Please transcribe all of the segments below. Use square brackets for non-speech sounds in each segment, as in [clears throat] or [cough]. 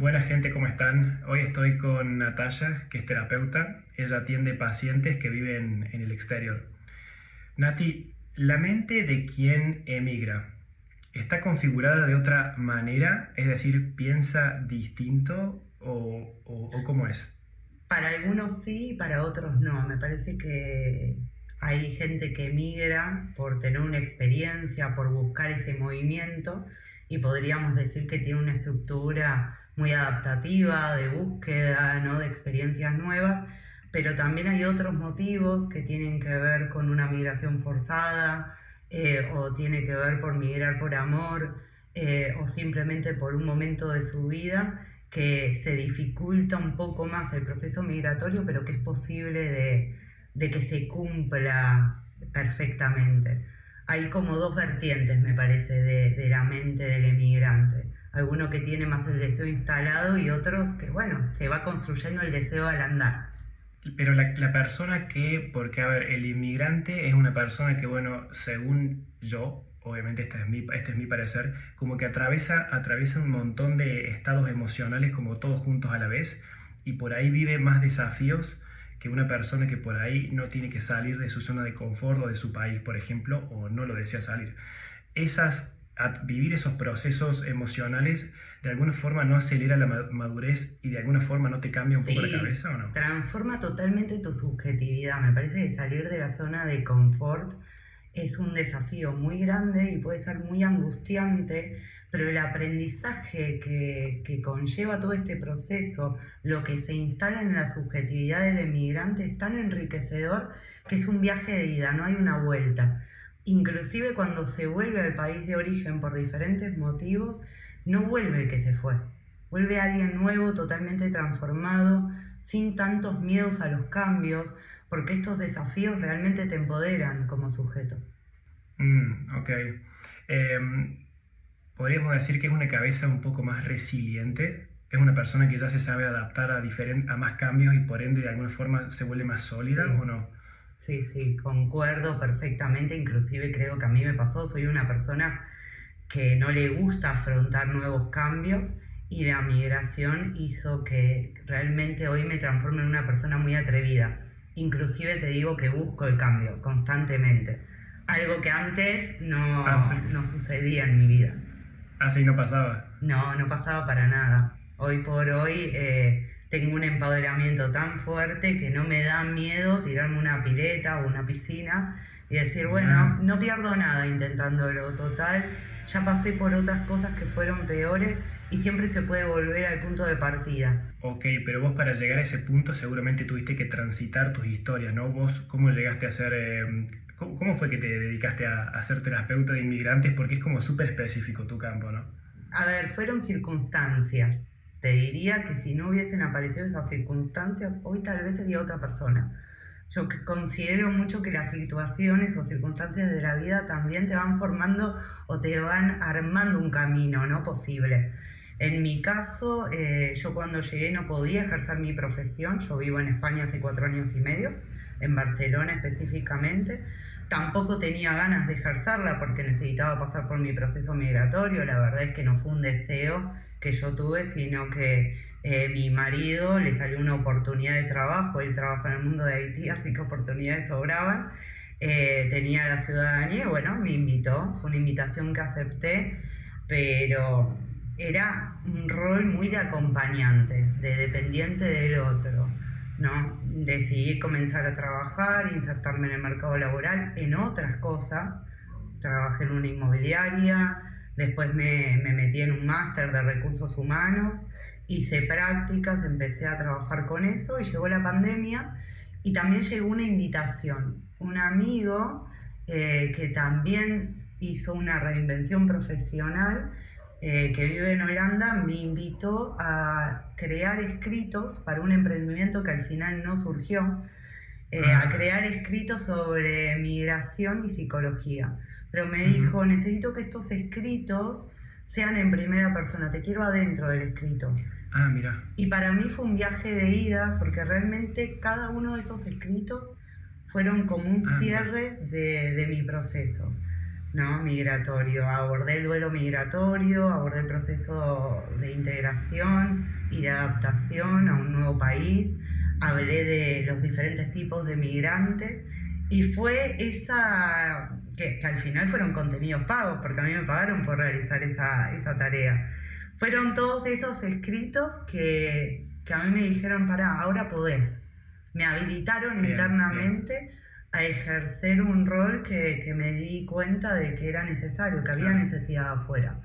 Buena gente, ¿cómo están? Hoy estoy con Natalia, que es terapeuta. Ella atiende pacientes que viven en el exterior. Nati, la mente de quien emigra está configurada de otra manera, es decir, piensa distinto o, o cómo es. Para algunos sí, para otros no. Me parece que hay gente que emigra por tener una experiencia, por buscar ese movimiento y podríamos decir que tiene una estructura muy adaptativa, de búsqueda, ¿no? de experiencias nuevas, pero también hay otros motivos que tienen que ver con una migración forzada eh, o tiene que ver por migrar por amor eh, o simplemente por un momento de su vida que se dificulta un poco más el proceso migratorio, pero que es posible de, de que se cumpla perfectamente. Hay como dos vertientes, me parece, de, de la mente del emigrante alguno que tiene más el deseo instalado y otros que, bueno, se va construyendo el deseo al andar. Pero la, la, persona que, porque a ver, el inmigrante es una persona que, bueno, según yo, obviamente este es mi, este es mi parecer, como que atraviesa, atraviesa un montón de estados emocionales como todos juntos a la vez y por ahí vive más desafíos que una persona que por ahí no tiene que salir de su zona de confort o de su país, por ejemplo, o no lo desea salir. Esas vivir esos procesos emocionales de alguna forma no acelera la madurez y de alguna forma no te cambia un poco la cabeza o no? Transforma totalmente tu subjetividad. Me parece que salir de la zona de confort es un desafío muy grande y puede ser muy angustiante, pero el aprendizaje que, que conlleva todo este proceso, lo que se instala en la subjetividad del emigrante es tan enriquecedor que es un viaje de ida, no hay una vuelta inclusive cuando se vuelve al país de origen por diferentes motivos, no vuelve el que se fue. Vuelve alguien nuevo, totalmente transformado, sin tantos miedos a los cambios, porque estos desafíos realmente te empoderan como sujeto. Mm, ok. Em, podríamos decir que es una cabeza un poco más resiliente. Es una persona que ya se sabe adaptar a, a más cambios y por ende de alguna forma se vuelve más sólida o no. Sí, sí, concuerdo perfectamente, inclusive creo que a mí me pasó, soy una persona que no le gusta afrontar nuevos cambios y la migración hizo que realmente hoy me transforme en una persona muy atrevida. Inclusive te digo que busco el cambio constantemente, algo que antes no, ah, no sucedía en mi vida. Así ah, no pasaba. No, no pasaba para nada. Hoy por hoy eh, tengo un empoderamiento tan fuerte que no me da miedo tirarme una pileta o una piscina y decir, bueno, no pierdo nada intentándolo, total, ya pasé por otras cosas que fueron peores y siempre se puede volver al punto de partida. Ok, pero vos para llegar a ese punto seguramente tuviste que transitar tus historias, ¿no? Vos, ¿cómo llegaste a ser... Eh, ¿cómo, fue que te dedicaste a, a ser terapeuta de inmigrantes? Porque es como súper específico tu campo, ¿no? A ver, fueron circunstancias. Te diría que si no hubiesen aparecido esas circunstancias, hoy tal vez sería otra persona. Yo considero mucho que las situaciones o circunstancias de la vida también te van formando o te van armando un camino no posible. En mi caso, eh, yo cuando llegué no podía ejercer mi profesión. Yo vivo en España hace cuatro años y medio, en Barcelona específicamente. Tampoco tenía ganas de ejercerla porque necesitaba pasar por mi proceso migratorio. La verdad es que no fue un deseo que yo tuve, sino que eh, mi marido le salió una oportunidad de trabajo, él trabaja en el mundo de Haití, así que oportunidades sobraban. Eh, tenía la ciudadanía y bueno, me invitó, fue una invitación que acepté, pero era un rol muy de acompañante, de dependiente del otro. ¿no? Decidí comenzar a trabajar, insertarme en el mercado laboral en otras cosas. Trabajé en una inmobiliaria, Después me, metí en un máster de recursos humanos, hice prácticas, empecé a trabajar con eso y llegó la pandemia y también llegó una invitación. Un amigo eh, que también hizo una reinvención profesional, eh, que vive en Holanda, me invitó a crear escritos para un emprendimiento que al final no surgió, eh, a ah. crear escritos sobre migración y psicología pero me dijo, necesito que estos escritos sean en primera persona, te quiero adentro del escrito. Ah, mira. Y para mí fue un viaje de ida, porque realmente cada uno de esos escritos fueron como un ah, cierre de, de, mi proceso. ¿No? migratorio. Abordé el duelo migratorio, abordé el proceso de integración y de adaptación a un nuevo país, hablé de los diferentes tipos de migrantes y fue esa, que, al final fueron contenidos pagos, porque a mí me pagaron por realizar esa, esa tarea. Fueron todos esos escritos que, que a mí me dijeron, para, ahora podés. Me habilitaron internamente a ejercer un rol que, que, me di cuenta de que era necesario, que había necesidad afuera.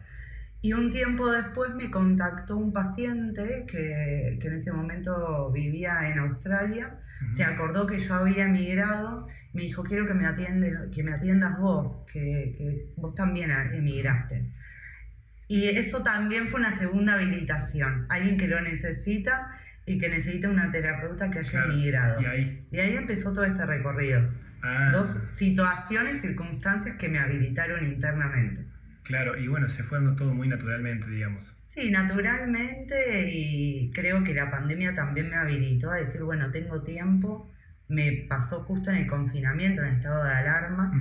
Y un tiempo después me contactó un paciente que, que en ese momento vivía en Australia, se acordó que yo había emigrado, me dijo, quiero que me, atiende, que me atiendas vos, que, que vos también emigraste. Y eso también fue una segunda habilitación, alguien que lo necesita y que necesita una terapeuta que haya emigrado. Y ahí. y ahí empezó todo este recorrido. Ah. Dos situaciones, circunstancias que me habilitaron internamente. Claro, y bueno, se fue dando todo muy naturalmente, digamos. Sí, naturalmente y creo que la pandemia también me habilitó a decir, bueno, tengo tiempo, me pasó justo en el confinamiento, en estado de alarma,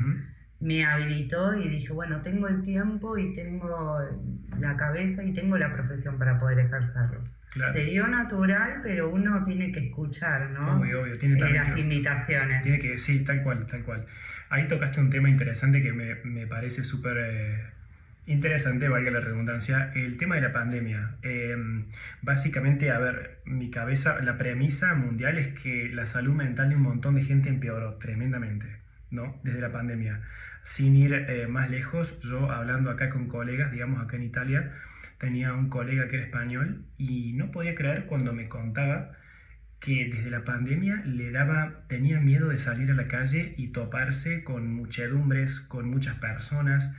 me habilitó y dije, bueno, tengo el tiempo y tengo la cabeza y tengo la profesión para poder ejercerlo. Se dio natural, pero uno tiene que escuchar, ¿no? Obvio, obvio. Tiene eh, las invitaciones. Tiene que, sí, tal cual, tal cual. Ahí tocaste un tema interesante que me, me parece súper eh, interesante, valga la redundancia, el tema de la pandemia. Em, básicamente, a ver, mi cabeza, la premisa mundial es que la salud mental de un montón de gente empeoró tremendamente, ¿no? Desde la pandemia. Sin ir eh, más lejos, yo hablando acá con colegas, digamos acá en Italia, tenía un colega que era español y no podía creer cuando me contaba que desde la pandemia le daba, tenía miedo de salir a la calle y toparse con muchedumbres, con muchas personas.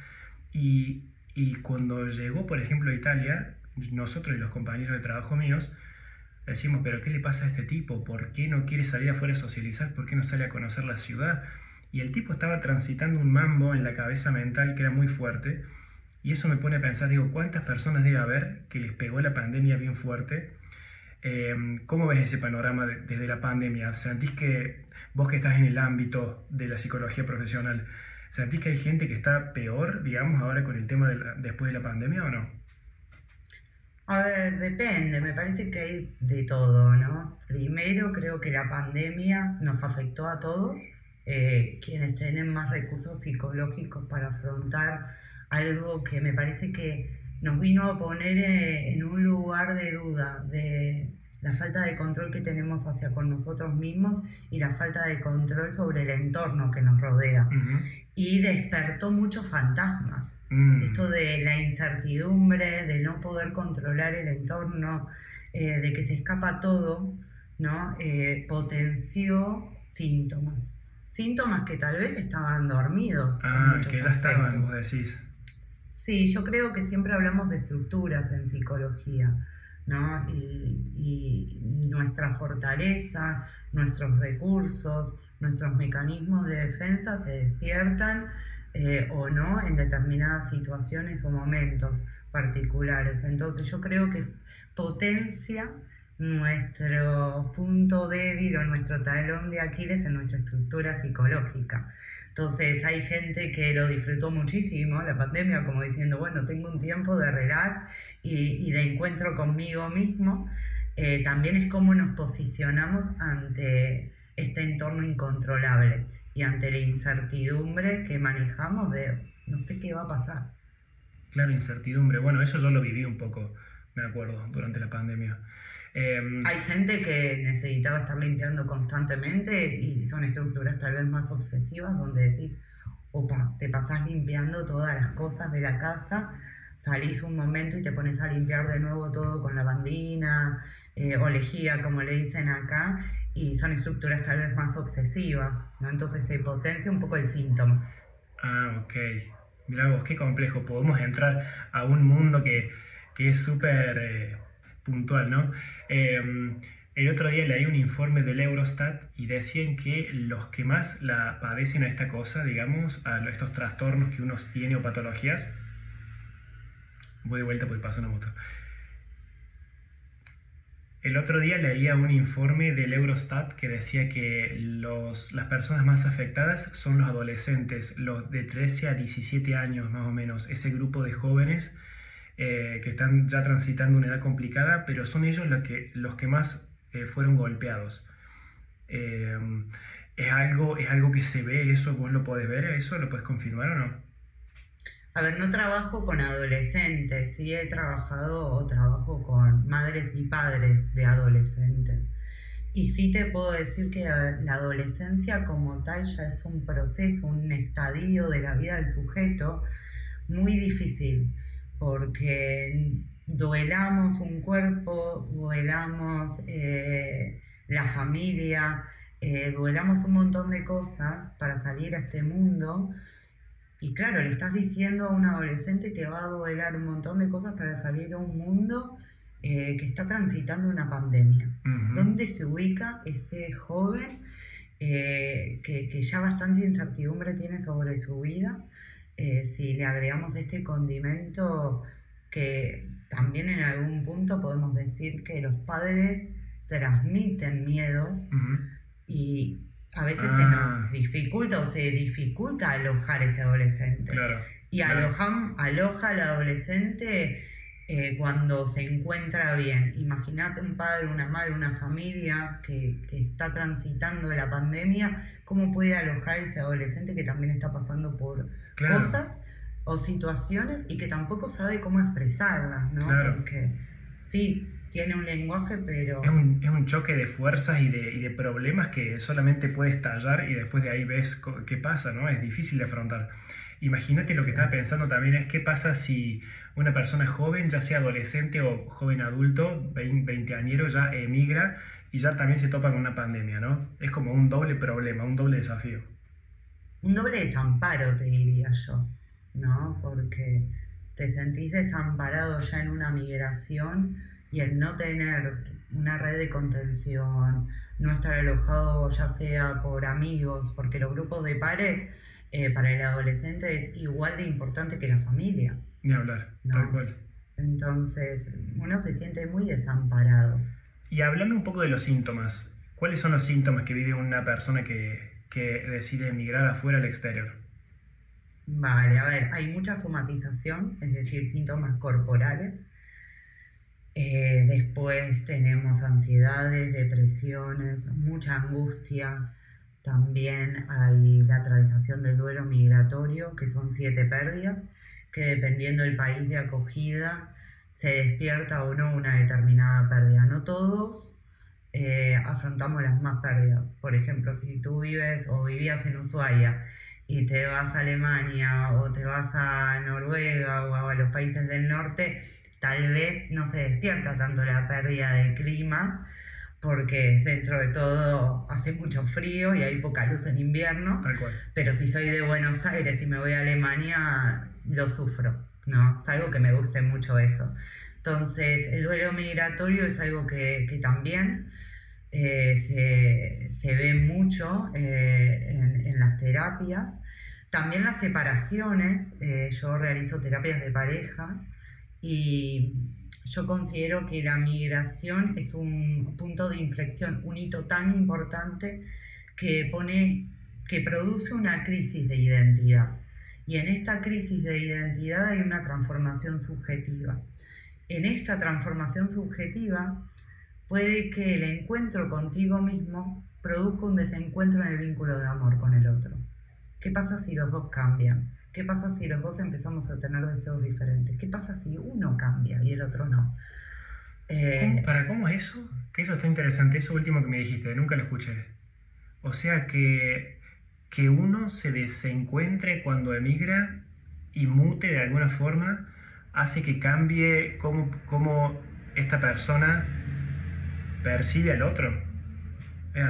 Y, y cuando llegó, por ejemplo, a Italia, nosotros y los compañeros de trabajo míos, decimos, pero ¿qué le pasa a este tipo? ¿Por qué no quiere salir afuera a socializar? ¿Por qué no sale a conocer la ciudad? Y el tipo estaba transitando un mambo en la cabeza mental que era muy fuerte y eso me pone a pensar, digo, ¿cuántas personas debe haber que les pegó la pandemia bien fuerte? Em, ¿Cómo ves ese panorama desde la pandemia? ¿Sentís que vos que estás en el ámbito de la psicología profesional, ¿sentís que hay gente que está peor, digamos, ahora con el tema de después de la pandemia o no? A ver, depende, me parece que hay de todo, ¿no? Primero creo que la pandemia nos afectó a todos, eh, quienes tienen más recursos psicológicos para afrontar algo que me parece que nos vino a poner eh, en un lugar de duda, de la falta de control que tenemos hacia con nosotros mismos y la falta de control sobre el entorno que nos rodea. Y despertó muchos fantasmas. Mm. Esto de la incertidumbre, de no poder controlar el entorno, eh, de que se escapa todo, ¿no? Eh, potenció síntomas. Síntomas que tal vez estaban dormidos. Ah, que ya estaban, vos decís. Sí, yo creo que siempre hablamos de estructuras en psicología, ¿no? Y, nuestra fortaleza, nuestros recursos, nuestros mecanismos de defensa se despiertan eh, o no en determinadas situaciones o momentos particulares. Entonces yo creo que potencia nuestro punto débil o nuestro talón de Aquiles en nuestra estructura psicológica. Entonces hay gente que lo disfrutó muchísimo, la pandemia, como diciendo, bueno, tengo un tiempo de relax y, de encuentro conmigo mismo. Eh, también es cómo nos posicionamos ante este entorno incontrolable y ante la incertidumbre que manejamos de no sé qué va a pasar. Claro, incertidumbre. Bueno, eso yo lo viví un poco, me acuerdo, durante la pandemia. Em, Hay gente que necesitaba estar limpiando constantemente y son estructuras tal vez más obsesivas donde decís, opa, te pasás limpiando todas las cosas de la casa, salís un momento y te pones a limpiar de nuevo todo con lavandina eh, o lejía, como le dicen acá, y son estructuras tal vez más obsesivas, ¿no? Entonces se potencia un poco el síntoma. Ah, ok. Mirá vos, qué complejo. Podemos entrar a un mundo que, que es súper... Eh, puntual, ¿no? Em, el otro día leí un informe del Eurostat y decían que los que más la padecen a esta cosa, digamos, a estos trastornos que uno tiene o patologías, voy de vuelta porque pasa una moto. El otro día leía un informe del Eurostat que decía que los, las personas más afectadas son los adolescentes, los de 13 a 17 años más o menos, ese grupo de jóvenes eh, que están ya transitando una edad complicada, pero son ellos los que, los que más eh, fueron golpeados. Eh, ¿es, algo, ¿Es algo que se ve eso? ¿Vos lo podés ver eso? ¿Lo puedes confirmar o no? A ver, no trabajo con adolescentes, sí he trabajado o trabajo con madres y padres de adolescentes. Y sí te puedo decir que la adolescencia como tal ya es un proceso, un estadio de la vida del sujeto muy difícil, porque duelamos un cuerpo, duelamos eh, la familia, eh, duelamos un montón de cosas para salir a este mundo y claro, le estás diciendo a un adolescente que va a duelar un montón de cosas para salir a un mundo eh, que está transitando una pandemia. ¿Dónde se ubica ese joven eh, que, ya bastante incertidumbre tiene sobre su vida? Eh, si le agregamos este condimento que también en algún punto podemos decir que los padres transmiten miedos y a veces se nos ah. dificulta o se dificulta alojar ese adolescente. y aloja al adolescente eh, cuando se encuentra bien. Imagínate un padre, una madre, una familia que, está transitando la pandemia, ¿cómo puede alojar ese adolescente que también está pasando por cosas o situaciones y que tampoco sabe cómo expresarlas, ¿no? Porque sí, tiene un lenguaje, pero... Es un, es un choque de fuerzas y de, y de, problemas que solamente puede estallar y después de ahí ves qué pasa, ¿no? Es difícil de afrontar. Imagínate lo que estaba pensando también es qué pasa si una persona joven, ya sea adolescente o joven adulto, 20, añero, ya emigra y ya también se topa con una pandemia, ¿no? Es como un doble problema, un doble desafío. Un doble desamparo, te diría yo, ¿no? Porque te sentís desamparado ya en una migración y el no tener una red de contención, no estar alojado ya sea por amigos, porque los grupos de pares eh, para el adolescente es igual de importante que la familia. Ni hablar, tal cual. Entonces, uno se siente muy desamparado. Y háblame un poco de los síntomas. ¿Cuáles son los síntomas que vive una persona que, que decide emigrar afuera al exterior? Vale, a ver, hay mucha somatización, es decir, síntomas corporales eh, después tenemos ansiedades, depresiones, mucha angustia. También hay la atravesación del duelo migratorio, que son siete pérdidas, que dependiendo del país de acogida se despierta o no una determinada pérdida. No todos eh, afrontamos las más pérdidas. Por ejemplo, si tú vives o vivías en Ushuaia y te vas a Alemania o te vas a Noruega o a los países del norte, tal vez no se despierta tanto la pérdida del clima, porque dentro de todo hace mucho frío y hay poca luz en invierno. Pero si soy de Buenos Aires y me voy a Alemania, lo sufro, ¿no? Es algo que me guste mucho eso. Entonces, el duelo migratorio es algo que, también eh, se, ve mucho eh, en, las terapias. También las separaciones, eh, yo realizo terapias de pareja y yo considero que la migración es un punto de inflexión, un hito tan importante que pone, que produce una crisis de identidad. Y en esta crisis de identidad hay una transformación subjetiva. En esta transformación subjetiva puede que el encuentro contigo mismo produzca un desencuentro en el vínculo de amor con el otro. ¿Qué pasa si los dos cambian? ¿Qué pasa si los dos empezamos a tener deseos diferentes? ¿Qué pasa si uno cambia y el otro no? Eh, ¿Para cómo eso? Que eso está interesante, eso último que me dijiste, nunca lo escuché. O sea que, que uno se desencuentre cuando emigra y mute de alguna forma hace que cambie cómo, cómo esta persona percibe al otro.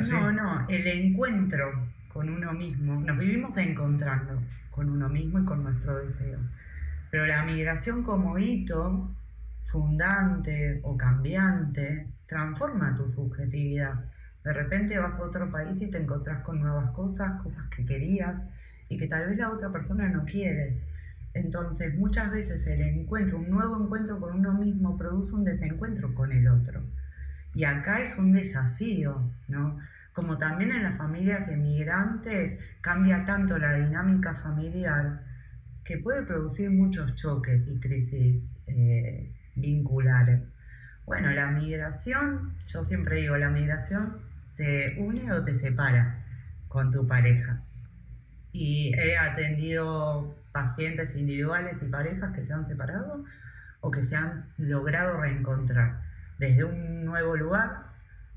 No, no, el encuentro con uno mismo, nos vivimos encontrando con uno mismo y con nuestro deseo. Pero la migración como hito fundante o cambiante transforma tu subjetividad. De repente vas a otro país y te encontrás con nuevas cosas, cosas que querías y que tal vez la otra persona no quiere. Entonces muchas veces el encuentro, un nuevo encuentro con uno mismo produce un desencuentro con el otro. Y acá es un desafío, ¿no? Como también en las familias emigrantes cambia tanto la dinámica familiar que puede producir muchos choques y crisis eh, vinculares. Bueno, la migración, yo siempre digo, la migración te une o te separa con tu pareja. Y he atendido pacientes individuales y parejas que se han separado o que se han logrado reencontrar desde un nuevo lugar,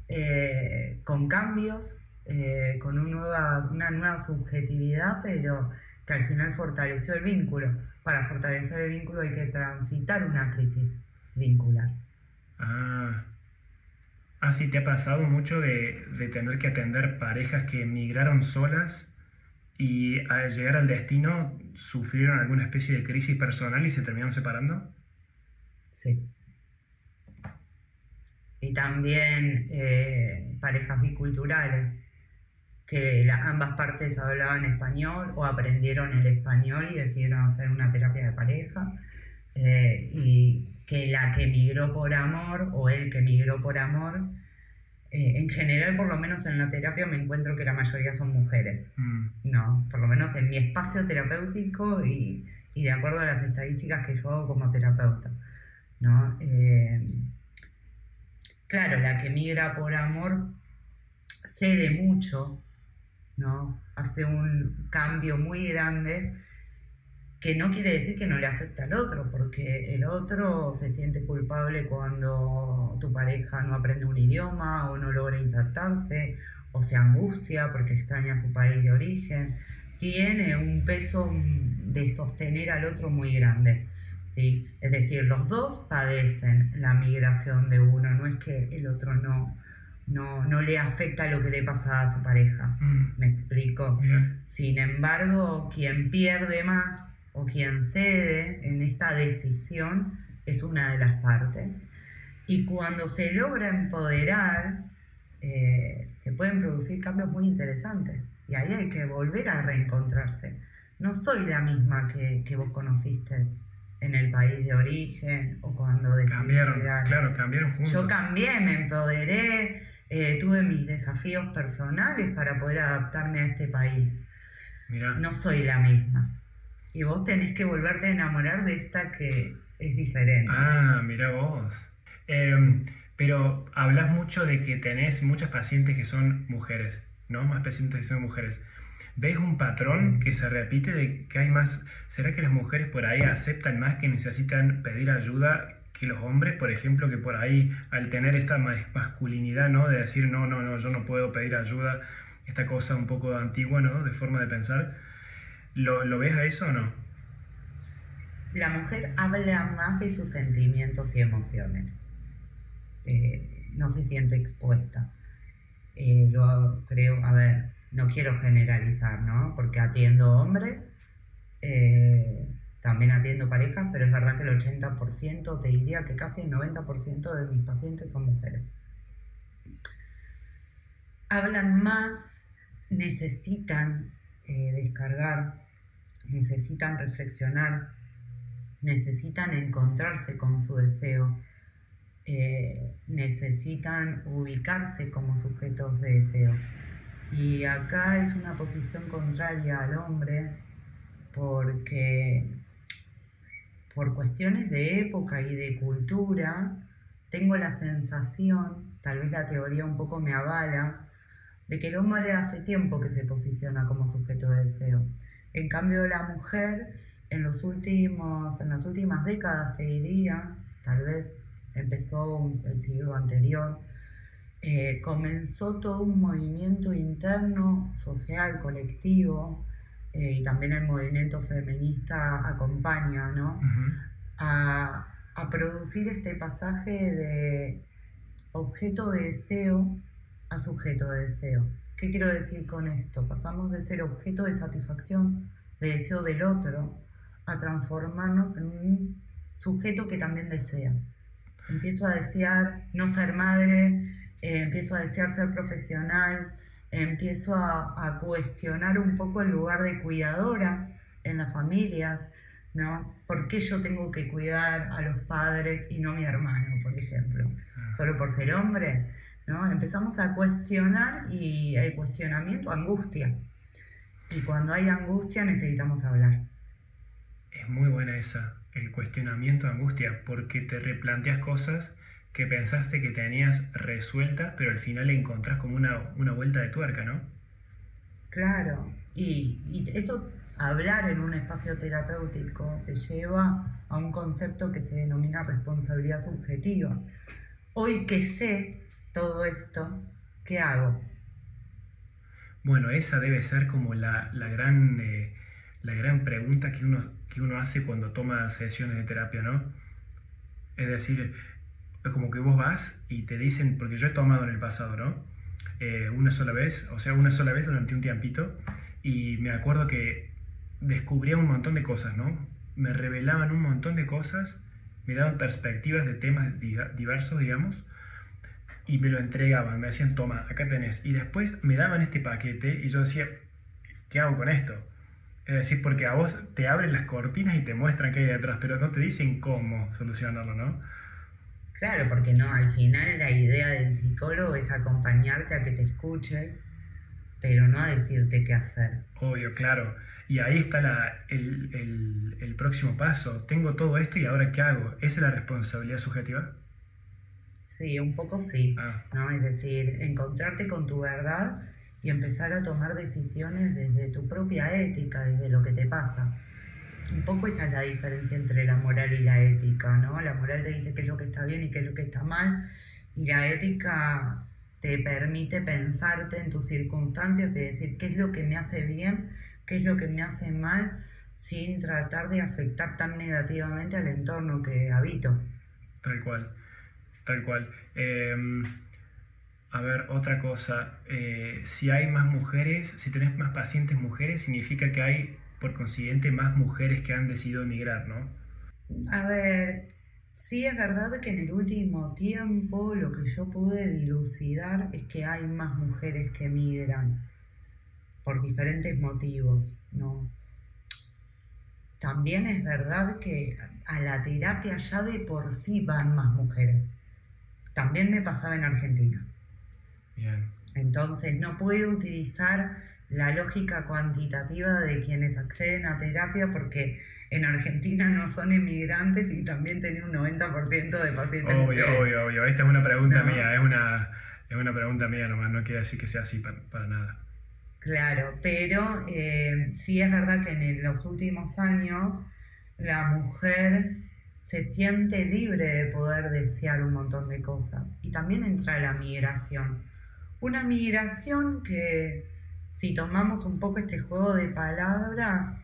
eh, con cambios, eh, con nueva, una nueva subjetividad, pero que al final fortaleció el vínculo. Para fortalecer el vínculo hay que transitar una crisis vincular. Ah, ah sí, te ha pasado mucho de, de tener que atender parejas que emigraron solas y al llegar al destino sufrieron alguna especie de crisis personal y se terminaron separando. Sí. Y también eh, parejas biculturales que ambas partes hablaban español o aprendieron el español y decidieron hacer una terapia de pareja. Eh, y que la que emigró por amor o el que emigró por amor, eh, en general, por lo menos en la terapia, me encuentro que la mayoría son mujeres. Mm. No, por lo menos en mi espacio terapéutico y, y, de acuerdo a las estadísticas que yo hago como terapeuta. ¿no? Claro, la que emigra por amor cede mucho ¿no? Hace un cambio muy grande que no quiere decir que no le afecta al otro, porque el otro se siente culpable cuando tu pareja no aprende un idioma o no logra insertarse o se angustia porque extraña su país de origen. Tiene un peso de sostener al otro muy grande. ¿Sí? Es decir, los dos padecen la migración de uno, no es que el otro no, no, no le afecta lo que le pasa a su pareja. Mm. ¿Me explico? Sin embargo, quien pierde más o quien cede en esta decisión es una de las partes. Y cuando se logra empoderar, eh, se pueden producir cambios muy interesantes. Y ahí hay que volver a reencontrarse. No soy la misma que, que vos conociste en el país de origen o cuando decidiste Cambiaron, claro, cambiaron juntos. Yo cambié, me empoderé, eh, tuve mis desafíos personales para poder adaptarme a este país. No soy la misma. Y vos tenés que volverte a enamorar de esta que es diferente. Ah, mira vos. Em, pero hablas mucho de que tenés muchas pacientes que son mujeres, ¿no? Más pacientes que son mujeres. ¿Ves un patrón que se repite de que hay más? ¿Será que las mujeres por ahí aceptan más que necesitan pedir ayuda que los hombres, por ejemplo, que por ahí al tener esa masculinidad, ¿no? De decir, no, no, no, yo no puedo pedir ayuda, esta cosa un poco antigua, ¿no? De forma de pensar, ¿lo, ves a eso o no? La mujer habla más de sus sentimientos y emociones. Eh, no se siente expuesta. Eh, lo creo, a ver, no quiero generalizar, ¿no? Porque atiendo hombres. Eh, también atiendo parejas, pero es verdad que el 80%, te diría que casi el 90% de mis pacientes son mujeres. Hablan más, necesitan eh, descargar, necesitan reflexionar, necesitan encontrarse con su deseo, eh, necesitan ubicarse como sujetos de deseo. Y acá es una posición contraria al hombre porque por cuestiones de época y de cultura, tengo la sensación, tal vez la teoría un poco me avala, de que el hombre hace tiempo que se posiciona como sujeto de deseo. En cambio, la mujer, en, los últimos, en las últimas décadas, te diría, tal vez empezó el siglo anterior, eh, comenzó todo un movimiento interno, social, colectivo, eh, y también el movimiento feminista acompaña, ¿no? a, producir este pasaje de objeto de deseo a sujeto de deseo. ¿Qué quiero decir con esto? Pasamos de ser objeto de satisfacción, de deseo del otro, a transformarnos en un sujeto que también desea. Empiezo a desear no ser madre, eh, empiezo a desear ser profesional, empiezo a, cuestionar un poco el lugar de cuidadora en las familias, ¿no? ¿Por qué yo tengo que cuidar a los padres y no mi hermano, por ejemplo? Ah. ¿Solo por ser hombre? ¿no? Empezamos a cuestionar y el cuestionamiento angustia. Y cuando hay angustia necesitamos hablar. Es muy buena esa, el cuestionamiento angustia, porque te replanteas cosas que pensaste que tenías resueltas, pero al final encontrás como una, una vuelta de tuerca, ¿no? Claro, y, y eso, hablar en un espacio terapéutico, te lleva a un concepto que se denomina responsabilidad subjetiva. Hoy que sé todo esto, ¿qué hago? Bueno, esa debe ser como la, la gran, eh, la gran pregunta que uno, que uno hace cuando toma sesiones de terapia, ¿no? Es decir, es como que vos vas y te dicen, porque yo he tomado en el pasado, ¿no? Eh, una sola vez, o sea, una sola vez durante un tiempito, y me acuerdo que descubría un montón de cosas, ¿no? Me revelaban un montón de cosas, me daban perspectivas de temas di- diversos, digamos, y me lo entregaban, me decían, toma, acá tenés. Y después me daban este paquete y yo decía, ¿qué hago con esto? Es decir, porque a vos te abren las cortinas y te muestran qué hay detrás, pero no te dicen cómo solucionarlo, ¿no? Claro, porque no, al final la idea del psicólogo es acompañarte a que te escuches, pero no a decirte qué hacer. Obvio, claro. Y ahí está la, el, el- el próximo paso. Tengo todo esto y ahora ¿qué hago? ¿Esa es la responsabilidad subjetiva? Sí, un poco sí, Ah, ¿no? Es decir, encontrarte con tu verdad y empezar a tomar decisiones desde tu propia ética, desde lo que te pasa. Un poco esa es la diferencia entre la moral y la ética, ¿no? La moral te dice qué es lo que está bien y qué es lo que está mal, y la ética te permite pensarte en tus circunstancias y decir qué es lo que me hace bien, qué es lo que me hace mal, sin tratar de afectar tan negativamente al entorno que habito. tal cual. Tal cual. Em, a ver, otra cosa. Eh, si hay más mujeres, si tenés más pacientes mujeres, significa que hay, por consiguiente, más mujeres que han decidido emigrar, ¿no? A ver, sí es verdad que en el último tiempo lo que yo pude dilucidar es que hay más mujeres que emigran por diferentes motivos, ¿no? También es verdad que a la terapia ya de por sí van más mujeres. También me pasaba en Argentina. Bien. Entonces no puedo utilizar la lógica cuantitativa de quienes acceden a terapia porque en Argentina no son inmigrantes y también tienen un 90% de pacientes Obvio, mujeres. obvio, obvio. Esta es una pregunta No. mía, es una, es una pregunta mía nomás, no quiere decir que sea así para, para nada. Claro, pero eh, sí es verdad que en los últimos años la mujer se siente libre de poder desear un montón de cosas. Y también entra la migración. Una migración que, si tomamos un poco este juego de palabras,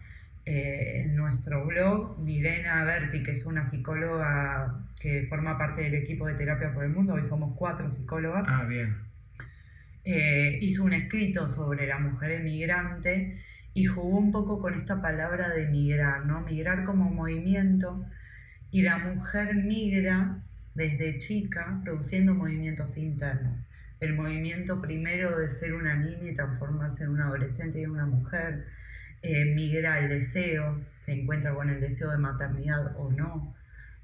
eh, en nuestro blog, Milena Berti, que es una psicóloga que forma parte del equipo de Terapia por el Mundo, hoy somos cuatro psicólogas, Ah, bien. eh, hizo un escrito sobre la mujer emigrante y jugó un poco con esta palabra de migrar, ¿no? Migrar como movimiento y la mujer migra desde chica produciendo movimientos internos. El movimiento primero de ser una niña y transformarse en una adolescente y una mujer, eh, migra el deseo, se encuentra con el deseo de maternidad o no.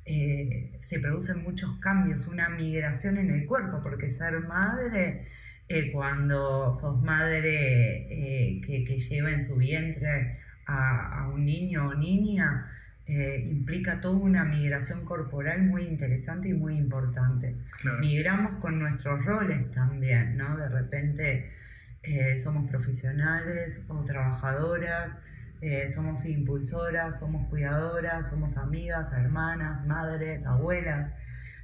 Eh, se producen muchos cambios, una migración en el cuerpo, porque ser madre eh, cuando sos madre eh, que, lleva en su vientre a un niño o niña, eh, implica toda una migración corporal muy interesante y muy importante. Claro. Migramos con nuestros roles también, ¿no? De repente eh, somos profesionales o trabajadoras, eh, somos impulsoras, somos cuidadoras, somos amigas, hermanas, madres, abuelas.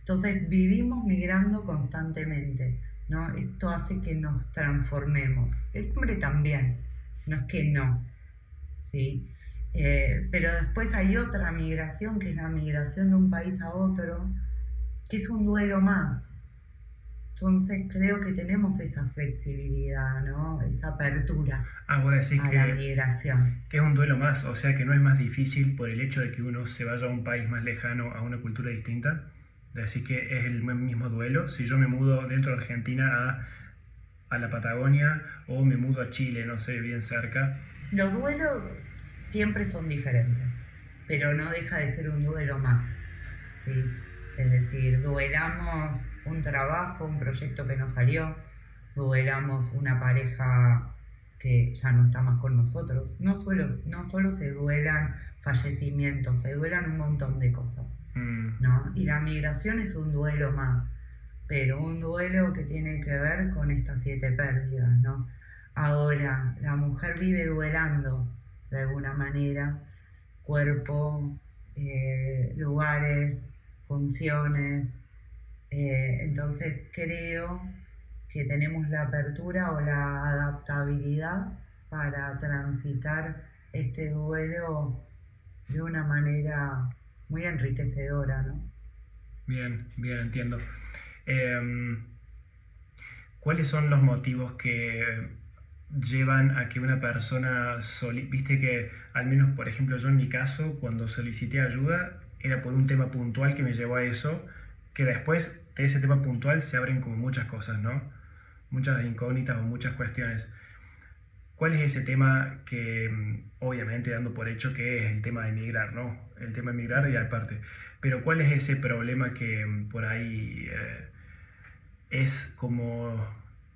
Entonces vivimos migrando constantemente, ¿no? Esto hace que nos transformemos. El hombre también, no es que no, ¿sí? Eh, pero después hay otra migración, que es la migración de un país a otro, que es un duelo más. Entonces creo que tenemos esa flexibilidad, ¿no? Esa apertura Ah, vos decís a la que, migración. que es un duelo más, o sea que no es más difícil por el hecho de que uno se vaya a un país más lejano, a una cultura distinta. Decís que es el mismo duelo. Si yo me mudo dentro de Argentina a, a la Patagonia o me mudo a Chile, no sé, bien cerca. Los duelos siempre son diferentes. pero no deja de ser un duelo más. ¿sí? Es decir, duelamos un trabajo, un proyecto que no salió, duelamos una pareja que ya no está más con nosotros. No solo, no solo se duelan fallecimientos, se duelan un montón de cosas. Mm. ¿no? Y la migración es un duelo más, pero un duelo que tiene que ver con estas siete pérdidas. ¿no? Ahora, la mujer vive duelando de alguna manera, cuerpo, eh, lugares, funciones. Eh, entonces creo que tenemos la apertura o la adaptabilidad para transitar este duelo de una manera muy enriquecedora, ¿no? Bien, bien, entiendo. Em, ¿Cuáles son los motivos que llevan a que una persona, viste que al menos por ejemplo yo en mi caso, cuando solicité ayuda, era por un tema puntual que me llevó a eso, que después de ese tema puntual se abren como muchas cosas, ¿no? Muchas incógnitas o muchas cuestiones. ¿Cuál es ese tema que, mm, obviamente, dando por hecho que es el tema de emigrar, ¿no? El tema de emigrar y aparte. Pero ¿cuál es ese problema que mm, por ahí eh, es como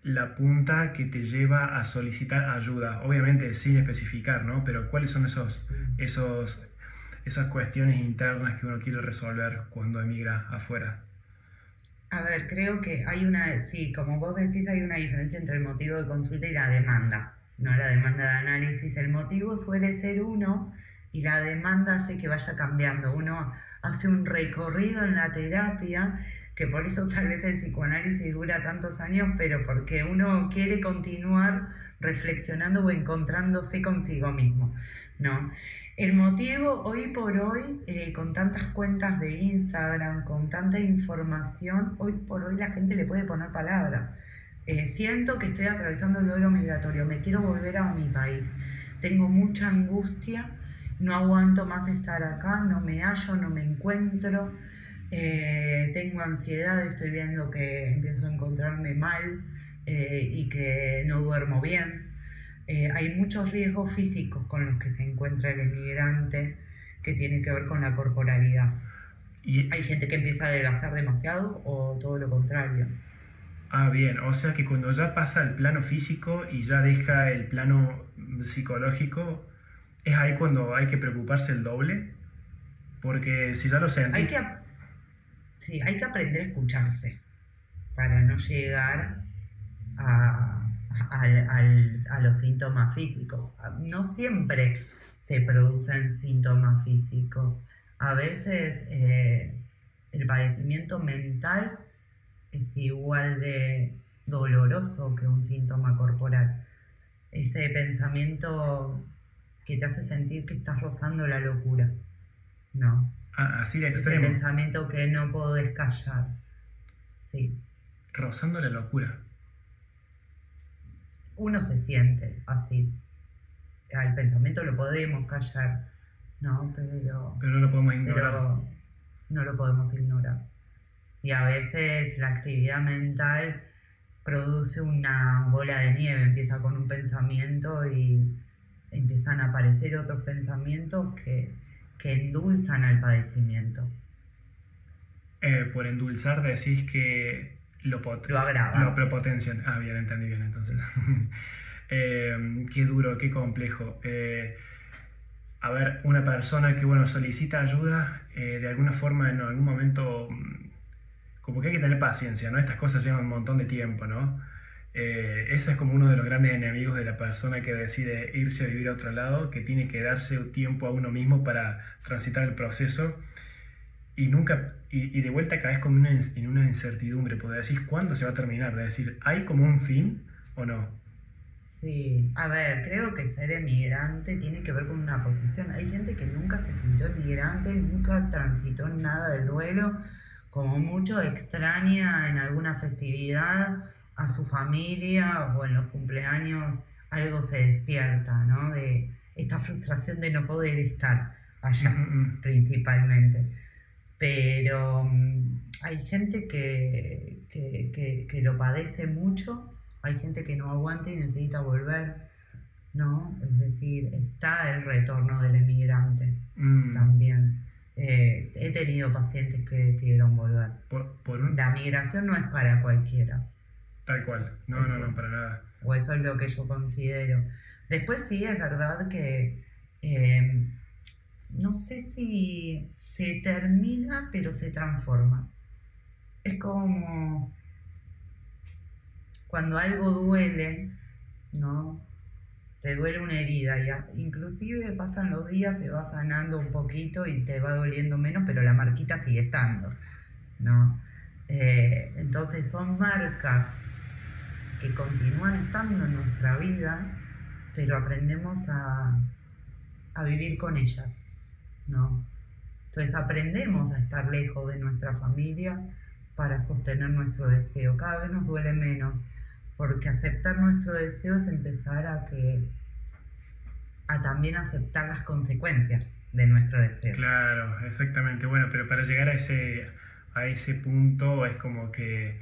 la punta que te lleva a solicitar ayuda? Obviamente sin especificar, ¿no? Pero ¿cuáles son esos, esos, esas cuestiones internas que uno quiere resolver cuando emigra afuera? A ver, creo que hay una, sí, como vos decís, hay una diferencia entre el motivo de consulta y la demanda no la demanda de análisis. El motivo suele ser uno y la demanda hace que vaya cambiando. Uno hace un recorrido en la terapia, que por eso tal vez el psicoanálisis dura tantos años, pero porque uno quiere continuar reflexionando o encontrándose consigo mismo. ¿no? El motivo, hoy por hoy, eh, con tantas cuentas de Instagram, con tanta información, hoy por hoy la gente le puede poner palabras. Eh, siento que estoy atravesando el duelo migratorio, me quiero volver a mi país, tengo mucha angustia, no aguanto más estar acá, no me hallo, no me encuentro, eh, tengo ansiedad, estoy viendo que empiezo a encontrarme mal eh, y que no duermo bien. hay muchos riesgos físicos con los que se encuentra el emigrante que tiene que ver con la corporalidad. Y hay gente que empieza a adelgazar demasiado o todo lo contrario. Ah, bien, o sea que cuando ya pasa el plano físico y ya deja el plano psicológico, es ahí cuando hay que preocuparse el doble, porque si ya lo sentí... Hay que, sí, hay que aprender a escucharse para no llegar a, los síntomas físicos. No siempre se producen síntomas físicos. A veces eh, el padecimiento mental es igual de doloroso que un síntoma corporal. Ese pensamiento que te hace sentir que estás rozando la locura. ¿No? Ah, así de extremo. Ese pensamiento que no podés callar. Sí. Rozando la locura. Uno se siente así. El pensamiento lo podemos callar, ¿no? Pero. Pero no lo podemos ignorar. Pero no lo podemos ignorar. Y a veces la actividad mental produce una bola de nieve, empieza con un pensamiento y empiezan a aparecer otros pensamientos que, endulzan al padecimiento. Eh, por endulzar decís que lo, lo agrava. Lo prepotencian. Ah, bien, entendí bien entonces. [laughs] Eh, qué duro, qué complejo. Eh, a ver, una persona que bueno solicita ayuda, de alguna forma en algún momento como que hay que tener paciencia, ¿no? Estas cosas llevan un montón de tiempo, ¿no? Eh, ese es como uno de los grandes enemigos de la persona que decide irse a vivir a otro lado, que tiene que darse tiempo a uno mismo para transitar el proceso y nunca y, de vuelta caes como en una incertidumbre, porque decir cuándo se va a terminar, de decir, ¿hay como un fin o no? Sí, a ver, creo que ser emigrante tiene que ver con una posición. Hay gente que nunca se sintió emigrante, nunca transitó nada del duelo como mucho extraña en alguna festividad a su familia o en los cumpleaños algo se despierta, ¿no? De esta frustración de no poder estar allá, mm, mm, mm. principalmente. Pero hay gente que, que, lo padece mucho, hay gente que no aguanta y necesita volver, ¿no? Es decir, está el retorno del emigrante. mm. también. Eh, he tenido pacientes que decidieron volver. Por, La migración no es para cualquiera. Tal cual, no, no, no, para nada. O eso es lo que yo considero. Después sí es verdad que eh, no sé si se termina, pero se transforma. Es como cuando algo duele, ¿no? Te duele una herida, ya. inclusive pasan los días, se va sanando un poquito y te va doliendo menos, pero la marquita sigue estando, ¿no? Eh, entonces son marcas que continúan estando en nuestra vida, pero aprendemos a, a vivir con ellas, ¿no? Entonces aprendemos a estar lejos de nuestra familia para sostener nuestro deseo. Cada vez nos duele menos, porque aceptar nuestro deseo es empezar a que a también aceptar las consecuencias de nuestro deseo. Claro, exactamente. Bueno, pero para llegar a ese a ese punto es como que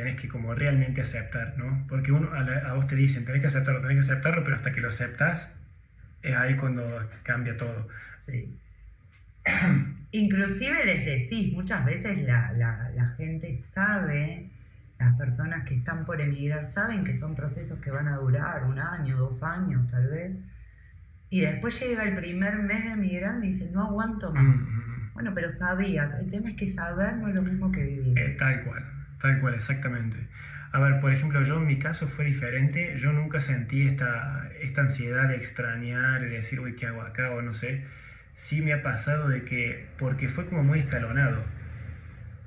tenés que como realmente aceptar, ¿no? Porque uno a, vos te dicen, tenés que aceptarlo, tenés que aceptarlo, pero hasta que lo aceptas es ahí cuando cambia todo. Sí. [clears throat] Inclusive les decís, muchas veces la, la, gente sabe, las personas que están por emigrar saben que son procesos que van a durar un año, dos años tal vez, y después llega el primer mes de emigrar y dicen, no aguanto más. Mm, mm, mm. Bueno, pero sabías, el tema es que saber no es lo mismo que vivir. Eh, tal cual, tal cual, exactamente. A ver, por ejemplo, yo en mi caso fue diferente. Yo nunca sentí esta, esta ansiedad de extrañar de decir, uy, ¿qué hago acá? O no sé. Sí me ha pasado de que, porque fue como muy escalonado.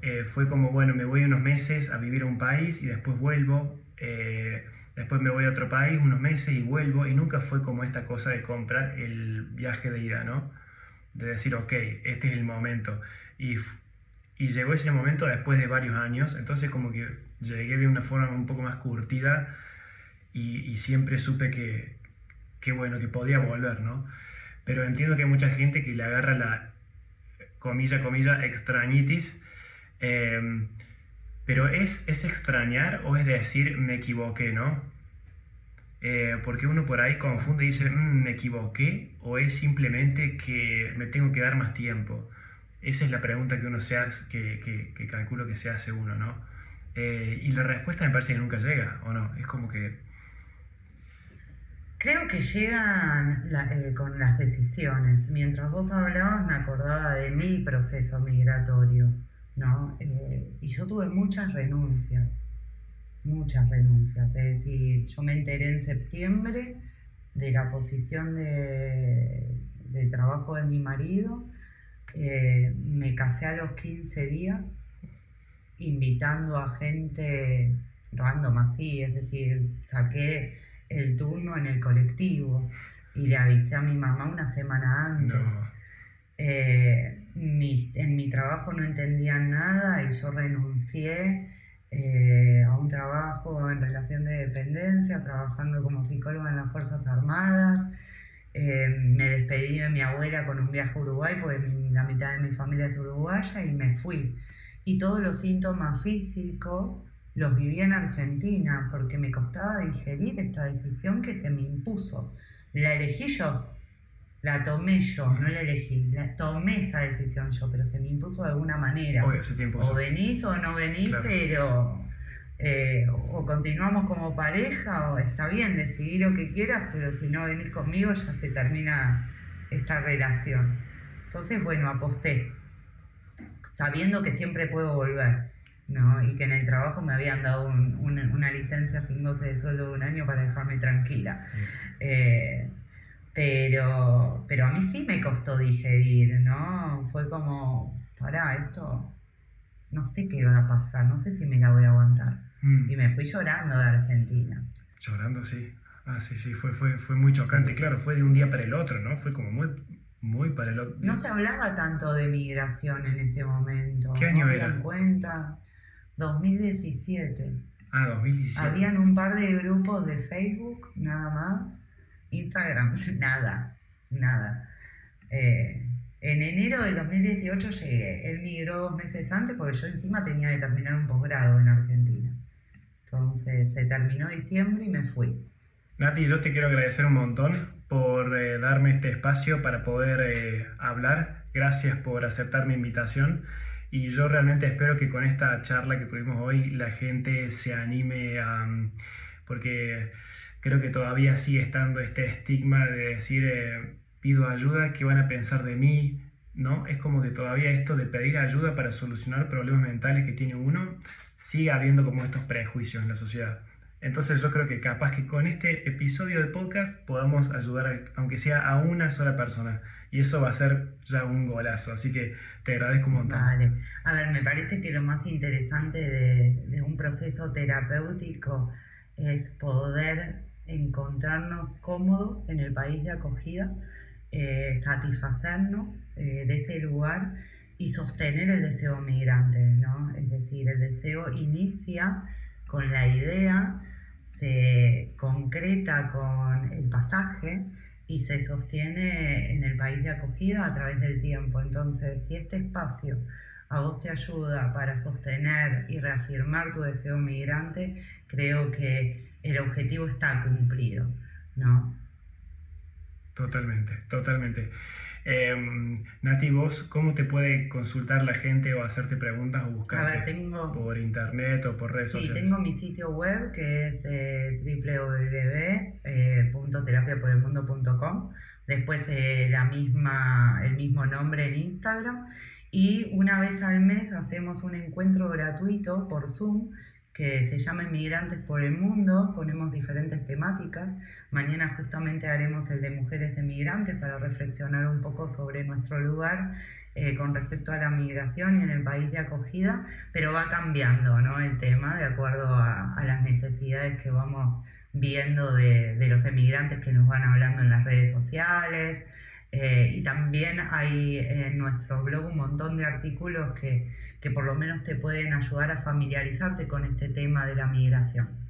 Eh, fue como, bueno, me voy unos meses a vivir a un país y después vuelvo. Eh, después me voy a otro país unos meses y vuelvo. Y nunca fue como esta cosa de comprar el viaje de ida, ¿no? De decir, ok, este es el momento. Y, y llegó ese momento después de varios años. Entonces como que llegué de una forma un poco más curtida y, siempre supe que, que, bueno, que podía volver, ¿no? Pero entiendo que hay mucha gente que le agarra la, comilla, comilla, extrañitis. Em, pero ¿es, ¿es extrañar o es decir me equivoqué, no? Eh, porque uno por ahí confunde y dice mm, me equivoqué o es simplemente que me tengo que dar más tiempo. Esa es la pregunta que uno se hace, que, calculo que se hace uno, ¿no? Eh, y la respuesta me parece que nunca llega, ¿o no? Es como que... Creo que llegan eh, con las decisiones. Mientras vos hablabas me acordaba de mi proceso migratorio, ¿no? Eh, y yo tuve muchas renuncias, muchas renuncias. Es decir, yo me enteré en septiembre de la posición de trabajo de mi marido, me casé a los 15 días invitando a gente random así, es decir, saqué el turno en el colectivo y le avisé a mi mamá una semana antes. Eh, en mi trabajo no entendían nada y yo renuncié eh, a un trabajo en relación de dependencia, trabajando como psicóloga en las Fuerzas Armadas. Eh, me despedí de mi abuela con un viaje a Uruguay, porque la mitad de mi familia es uruguaya, y me fui y todos los síntomas físicos los viví en Argentina porque me costaba digerir esta decisión que se me impuso. La elegí yo, la tomé yo, no la elegí, la tomé esa decisión yo, pero se me impuso de alguna manera. o venís o no venís, pero eh, o continuamos como pareja o está bien, decidí lo que quieras, pero si no venís conmigo ya se termina esta relación. Entonces, bueno, aposté sabiendo que siempre puedo volver, ¿no? Y que en el trabajo me habían dado una licencia sin goce de sueldo de un año para dejarme tranquila. Eh, pero, pero a mí sí me costó digerir, ¿no? Fue como, pará, esto no sé qué va a pasar, no sé si me la voy a aguantar. Mm. Y me fui llorando de Argentina. Llorando, sí. Ah, sí, sí, fue, fue, fue muy chocante, claro, fue de un día para el otro, ¿no? Fue como muy, muy para el No se hablaba tanto de migración en ese momento. ¿Qué año ¿No era? cuenta? 2017. Ah, 2017. Habían un par de grupos de Facebook, nada más. Instagram, [laughs] nada, nada. Eh, en enero del 2018 llegué. Él migró dos meses antes porque yo encima tenía que terminar un posgrado en Argentina. Entonces se terminó diciembre y me fui. Nati, yo te quiero agradecer un montón por eh, darme este espacio para poder eh, hablar. Gracias por aceptar mi invitación. Y yo realmente espero que con esta charla que tuvimos hoy la gente se anime a... porque creo que todavía sigue estando este estigma de decir eh, pido ayuda, ¿qué van a pensar de mí? ¿No? Es como que todavía esto de pedir ayuda para solucionar problemas mentales que tiene uno, sigue habiendo como estos prejuicios en la sociedad. Entonces yo creo que capaz que con este episodio de podcast podamos ayudar, aunque sea a una sola persona. Y eso va a ser ya un golazo. Así que te agradezco un montón. Vale. A ver, me parece que lo más interesante de, de un proceso terapéutico es poder encontrarnos cómodos en el país de acogida, eh, satisfacernos eh, de ese lugar y sostener el deseo migrante, ¿no? Es decir, el deseo inicia con la idea se concreta con el pasaje y se sostiene en el país de acogida a través del tiempo. Entonces, si este espacio a vos te ayuda para sostener y reafirmar tu deseo migrante, creo que el objetivo está cumplido, ¿no? Totalmente, totalmente. Eh, Nati, vos, ¿cómo te puede consultar la gente o hacerte preguntas o buscarte? ¿Por internet o por redes sí, sociales? Sí, tengo mi sitio web que es eh, www.terapiaporelmundo.com. Después eh, la misma, el mismo nombre en Instagram. Y una vez al mes hacemos un encuentro gratuito por Zoom que se llama Inmigrantes por el Mundo, ponemos diferentes temáticas. Mañana justamente haremos el de mujeres emigrantes para reflexionar un poco sobre nuestro lugar eh, con respecto a la migración y en el país de acogida, pero va cambiando ¿no? el tema de acuerdo a, a las necesidades que vamos viendo de, de, los emigrantes que nos van hablando en las redes sociales. Eh, y también hay en nuestro blog un montón de artículos que, que por lo menos te pueden ayudar a familiarizarte con este tema de la migración.